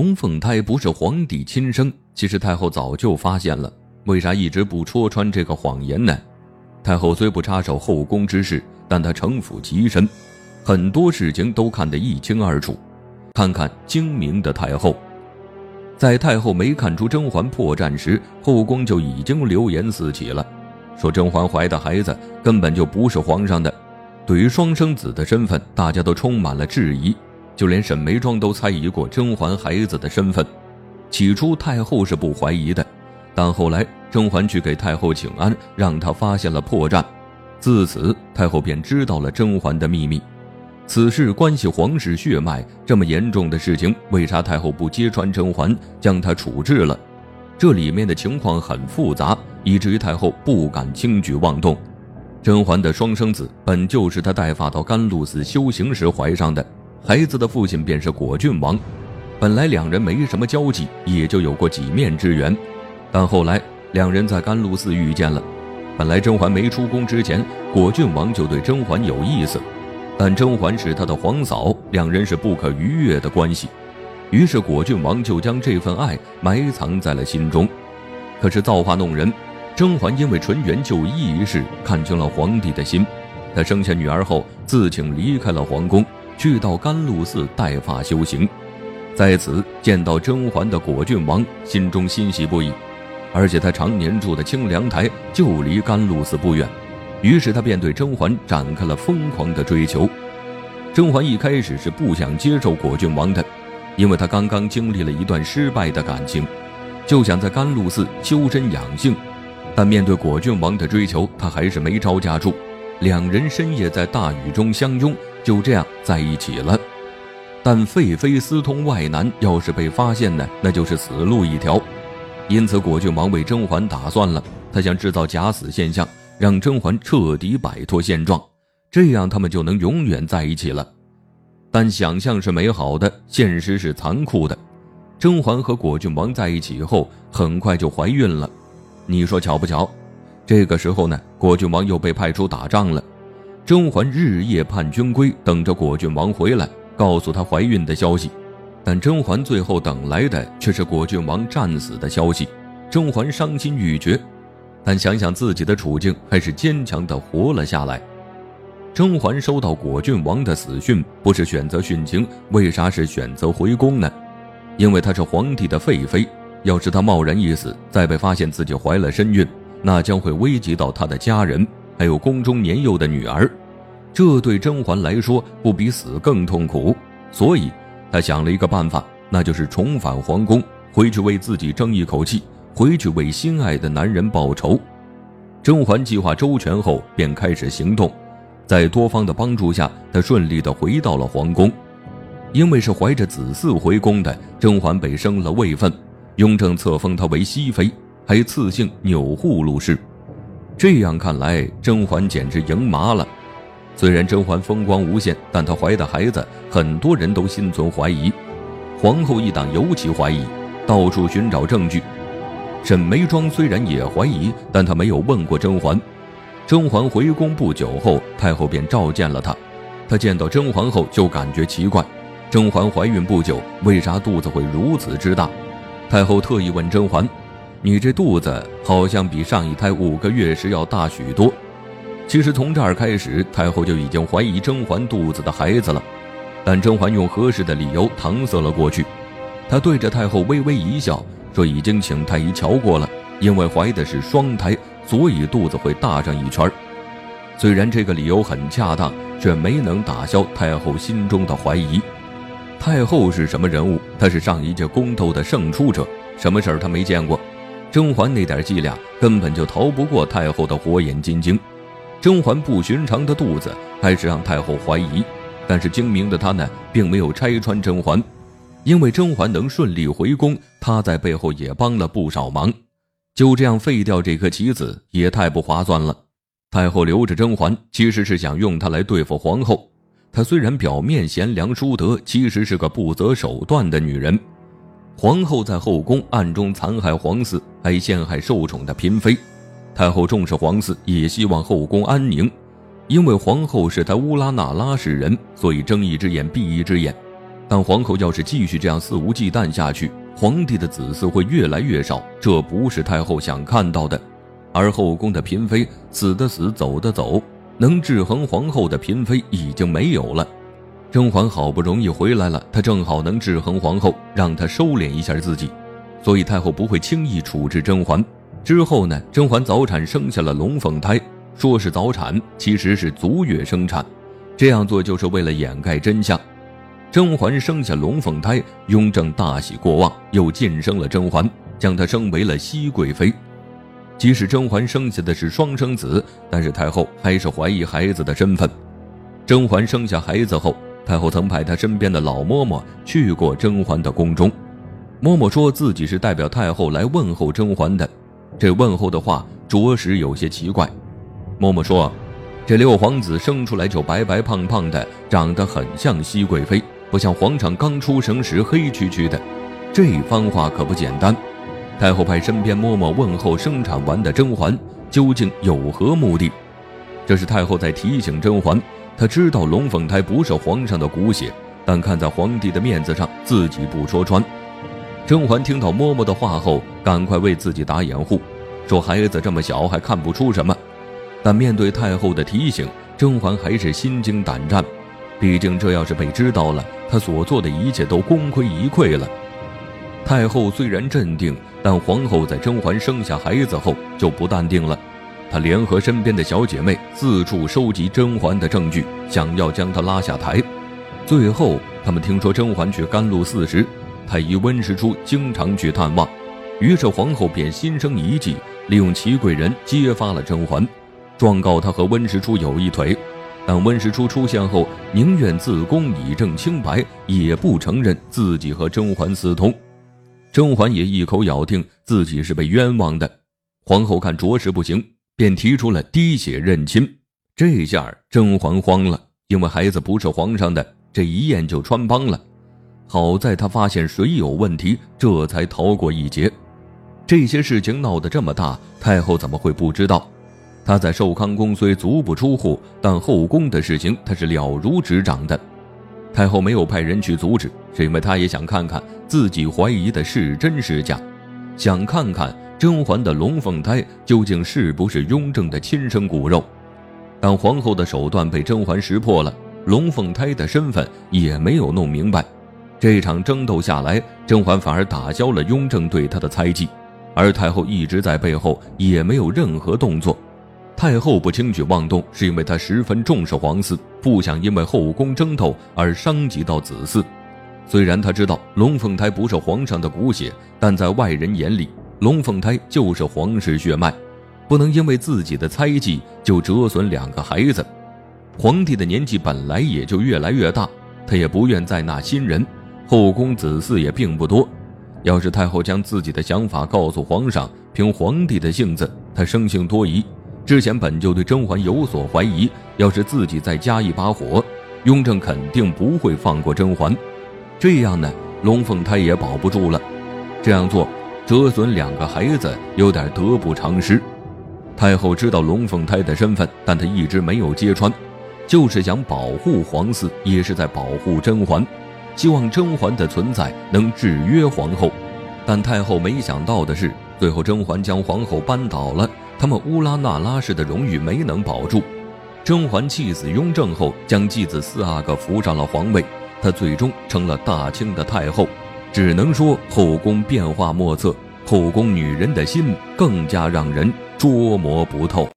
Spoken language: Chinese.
龙凤胎不是皇帝亲生，其实太后早就发现了，为啥一直不戳穿这个谎言呢？太后虽不插手后宫之事，但她城府极深，很多事情都看得一清二楚。看看精明的太后，在太后没看出甄嬛破绽时，后宫就已经流言四起了，说甄嬛怀的孩子根本就不是皇上的。对于双生子的身份，大家都充满了质疑。就连沈眉庄都猜疑过甄嬛孩子的身份，起初太后是不怀疑的，但后来甄嬛去给太后请安，让她发现了破绽，自此太后便知道了甄嬛的秘密。此事关系皇室血脉，这么严重的事情，为啥太后不揭穿甄嬛，将她处置了？这里面的情况很复杂，以至于太后不敢轻举妄动。甄嬛的双生子本就是她带发到甘露寺修行时怀上的。孩子的父亲便是果郡王，本来两人没什么交集，也就有过几面之缘，但后来两人在甘露寺遇见了。本来甄嬛没出宫之前，果郡王就对甄嬛有意思，但甄嬛是他的皇嫂，两人是不可逾越的关系，于是果郡王就将这份爱埋藏在了心中。可是造化弄人，甄嬛因为纯元就医一事看清了皇帝的心，她生下女儿后自请离开了皇宫。去到甘露寺带发修行，在此见到甄嬛的果郡王心中欣喜不已，而且他常年住的清凉台就离甘露寺不远，于是他便对甄嬛展开了疯狂的追求。甄嬛一开始是不想接受果郡王的，因为他刚刚经历了一段失败的感情，就想在甘露寺修身养性，但面对果郡王的追求，他还是没招架住。两人深夜在大雨中相拥。就这样在一起了，但废妃私通外男，要是被发现呢，那就是死路一条。因此，果郡王为甄嬛打算了，他想制造假死现象，让甄嬛彻底摆脱现状，这样他们就能永远在一起了。但想象是美好的，现实是残酷的。甄嬛和果郡王在一起后，很快就怀孕了。你说巧不巧？这个时候呢，果郡王又被派出打仗了。甄嬛日夜盼君归，等着果郡王回来，告诉她怀孕的消息。但甄嬛最后等来的却是果郡王战死的消息。甄嬛伤心欲绝，但想想自己的处境，还是坚强地活了下来。甄嬛收到果郡王的死讯，不是选择殉情，为啥是选择回宫呢？因为她是皇帝的废妃，要是她贸然一死，再被发现自己怀了身孕，那将会危及到她的家人，还有宫中年幼的女儿。这对甄嬛来说不比死更痛苦，所以她想了一个办法，那就是重返皇宫，回去为自己争一口气，回去为心爱的男人报仇。甄嬛计划周全后，便开始行动，在多方的帮助下，她顺利的回到了皇宫。因为是怀着子嗣回宫的，甄嬛被升了位分，雍正册封她为熹妃，还赐姓钮祜禄氏。这样看来，甄嬛简直赢麻了。虽然甄嬛风光无限，但她怀的孩子很多人都心存怀疑，皇后一党尤其怀疑，到处寻找证据。沈眉庄虽然也怀疑，但她没有问过甄嬛。甄嬛回宫不久后，太后便召见了她。她见到甄嬛后就感觉奇怪：甄嬛怀孕不久，为啥肚子会如此之大？太后特意问甄嬛：“你这肚子好像比上一胎五个月时要大许多。”其实从这儿开始，太后就已经怀疑甄嬛肚子的孩子了，但甄嬛用合适的理由搪塞了过去。她对着太后微微一笑，说：“已经请太医瞧过了，因为怀的是双胎，所以肚子会大上一圈。”虽然这个理由很恰当，却没能打消太后心中的怀疑。太后是什么人物？她是上一届宫斗的胜出者，什么事儿她没见过？甄嬛那点伎俩根本就逃不过太后的火眼金睛。甄嬛不寻常的肚子，开始让太后怀疑。但是精明的她呢，并没有拆穿甄嬛，因为甄嬛能顺利回宫，她在背后也帮了不少忙。就这样废掉这颗棋子，也太不划算了。太后留着甄嬛，其实是想用她来对付皇后。她虽然表面贤良淑德，其实是个不择手段的女人。皇后在后宫暗中残害皇嗣，还陷害受宠的嫔妃。太后重视皇嗣，也希望后宫安宁，因为皇后是她乌拉那拉氏人，所以睁一只眼闭一只眼。但皇后要是继续这样肆无忌惮下去，皇帝的子嗣会越来越少，这不是太后想看到的。而后宫的嫔妃死的死，走的走，能制衡皇后的嫔妃已经没有了。甄嬛好不容易回来了，她正好能制衡皇后，让她收敛一下自己，所以太后不会轻易处置甄嬛。之后呢，甄嬛早产生下了龙凤胎，说是早产，其实是足月生产。这样做就是为了掩盖真相。甄嬛生下龙凤胎，雍正大喜过望，又晋升了甄嬛，将她升为了熹贵妃。即使甄嬛生下的是双生子，但是太后还是怀疑孩子的身份。甄嬛生下孩子后，太后曾派她身边的老嬷嬷去过甄嬛的宫中。嬷嬷说自己是代表太后来问候甄嬛的，这问候的话着实有些奇怪。嬷嬷说，这六皇子生出来就白白胖胖的，长得很像熹贵妃。不像皇上刚出生时黑黢黢的，这番话可不简单。太后派身边嬷嬷问候生产完的甄嬛，究竟有何目的？这是太后在提醒甄嬛，他知道龙凤胎不是皇上的骨血，但看在皇帝的面子上，自己不说穿。甄嬛听到嬷嬷的话后，赶快为自己打掩护，说孩子这么小还看不出什么。但面对太后的提醒，甄嬛还是心惊胆战。毕竟，这要是被知道了，她所做的一切都功亏一篑了。太后虽然镇定，但皇后在甄嬛生下孩子后就不淡定了。她联合身边的小姐妹四处收集甄嬛的证据，想要将她拉下台。最后，他们听说甄嬛去甘露寺时，太医温实初经常去探望，于是皇后便心生一计，利用祺贵人揭发了甄嬛，状告她和温实初有一腿。但温实初出现后，宁愿自宫以证清白，也不承认自己和甄嬛私通。甄嬛也一口咬定自己是被冤枉的。皇后看着实不行，便提出了滴血认亲。这下甄嬛慌了，因为孩子不是皇上的，这一验就穿帮了。好在她发现水有问题，这才逃过一劫。这些事情闹得这么大，太后怎么会不知道？她在寿康宫虽足不出户，但后宫的事情她是了如指掌的。太后没有派人去阻止，是因为她也想看看自己怀疑的是真是假，想看看甄嬛的龙凤胎究竟是不是雍正的亲生骨肉。但皇后的手段被甄嬛识破了，龙凤胎的身份也没有弄明白。这场争斗下来，甄嬛反而打消了雍正对她的猜忌，而太后一直在背后也没有任何动作。太后不轻举妄动，是因为她十分重视皇嗣，不想因为后宫争斗而伤及到子嗣。虽然她知道龙凤胎不是皇上的骨血，但在外人眼里，龙凤胎就是皇室血脉，不能因为自己的猜忌就折损两个孩子。皇帝的年纪本来也就越来越大，他也不愿再纳新人，后宫子嗣也并不多。要是太后将自己的想法告诉皇上，凭皇帝的性子，他生性多疑。之前本就对甄嬛有所怀疑，要是自己再加一把火，雍正肯定不会放过甄嬛。这样呢，龙凤胎也保不住了。这样做折损两个孩子，有点得不偿失。太后知道龙凤胎的身份，但她一直没有揭穿，就是想保护皇嗣，也是在保护甄嬛，希望甄嬛的存在能制约皇后。但太后没想到的是，最后甄嬛将皇后扳倒了。他们乌拉那拉氏的荣誉没能保住，甄嬛气死雍正后，将继子四阿哥扶上了皇位，她最终成了大清的太后。只能说后宫变化莫测，后宫女人的心更加让人捉摸不透。